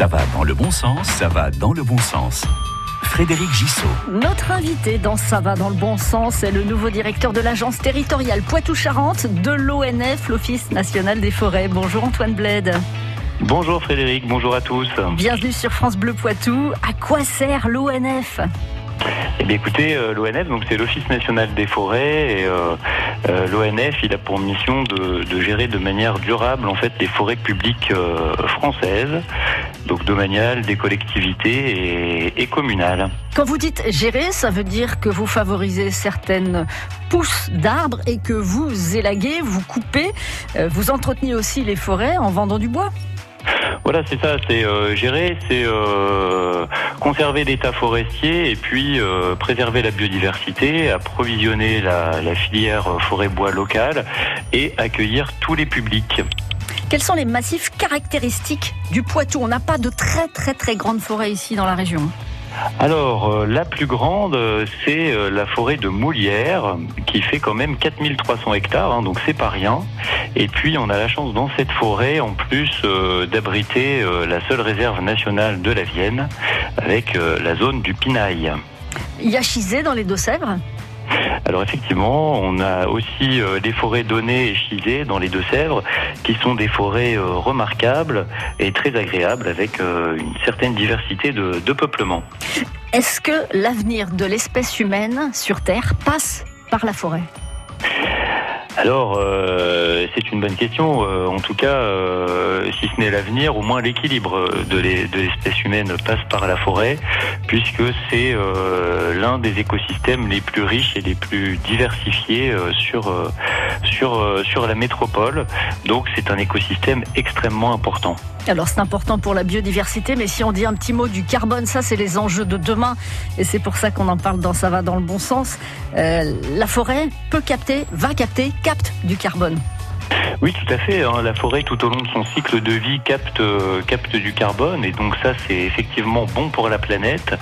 Ça va dans le bon sens, ça va dans le bon sens. Frédéric Gissot. Notre invité dans Ça va dans le bon sens est le nouveau directeur de l'agence territoriale Poitou-Charentes de l'ONF, l'Office national des forêts. Bonjour Antoine Bled. Bonjour Frédéric, bonjour à tous. Bienvenue sur France Bleu Poitou. À quoi sert l'ONF eh bien écoutez, euh, l'ONF, donc c'est l'Office national des forêts, et euh, euh, l'ONF, il a pour mission de, gérer de manière durable en fait les forêts publiques françaises, donc domaniales, des collectivités et, communales. Quand vous dites gérer, ça veut dire que vous favorisez certaines pousses d'arbres et que vous élaguez, vous coupez, vous entretenez aussi les forêts en vendant du bois. Voilà, c'est ça, c'est gérer, c'est conserver l'état forestier et puis euh, préserver la biodiversité, approvisionner la, la filière forêt-bois locale et accueillir tous les publics. Quels sont les massifs caractéristiques du Poitou? On n'a pas de très très très grandes forêts ici dans la région. Alors, euh, la plus grande, euh, c'est euh, la forêt de Moulière, qui fait quand même 4300 hectares, hein, donc c'est pas rien. Et puis, on a la chance dans cette forêt, en plus, d'abriter la seule réserve nationale de la Vienne, avec la zone du Pinail. Il y a Chizé dans les Deux-Sèvres? Alors effectivement, on a aussi euh, les forêts données et chisées dans les Deux-Sèvres, qui sont des forêts euh, remarquables et très agréables avec euh, une certaine diversité de, de peuplement. Est-ce que l'avenir de l'espèce humaine sur Terre passe par la forêt? Alors, euh, c'est une bonne question. Euh, en tout cas, euh, si ce n'est l'avenir, au moins l'équilibre de l'espèce humaine passe par la forêt, puisque c'est l'un des écosystèmes les plus riches et les plus diversifiés sur, sur, sur la métropole. Donc, c'est un écosystème extrêmement important. Alors c'est important pour la biodiversité, mais si on dit un petit mot du carbone, ça c'est les enjeux de demain, et c'est pour ça qu'on en parle dans Ça va dans le bon sens. la forêt peut capter, va capter, capte du carbone. Oui, tout à fait. Hein. La forêt, tout au long de son cycle de vie, capte, euh, capte du carbone. Et donc ça, c'est effectivement bon pour la planète.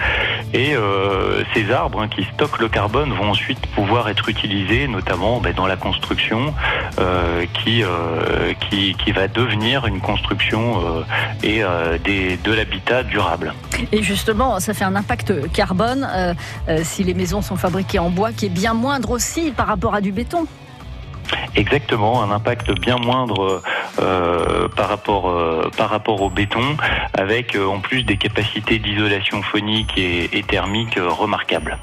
Et euh, ces arbres hein, qui stockent le carbone vont ensuite pouvoir être utilisés, notamment ben, dans la construction, euh, qui, qui, qui, va devenir une construction et des, de l'habitat durable. Et justement, ça fait un impact carbone si les maisons sont fabriquées en bois qui est bien moindre aussi par rapport à du béton. Exactement, un impact bien moindre euh, par rapport euh, par rapport au béton, avec euh, en plus des capacités d'isolation phonique et, thermique remarquables.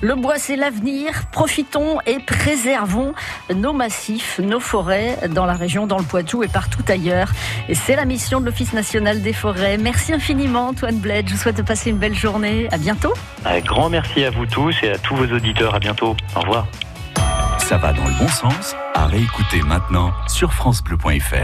Le bois, c'est l'avenir. Profitons et préservons nos massifs, nos forêts dans la région, dans le Poitou et partout ailleurs. Et c'est la mission de l'Office national des forêts. Merci infiniment, Antoine Bled. Je vous souhaite de passer une belle journée. À bientôt. Un grand merci à vous tous et à tous vos auditeurs. À bientôt. Au revoir. Ça va dans le bon sens à réécouter maintenant sur FranceBleu.fr.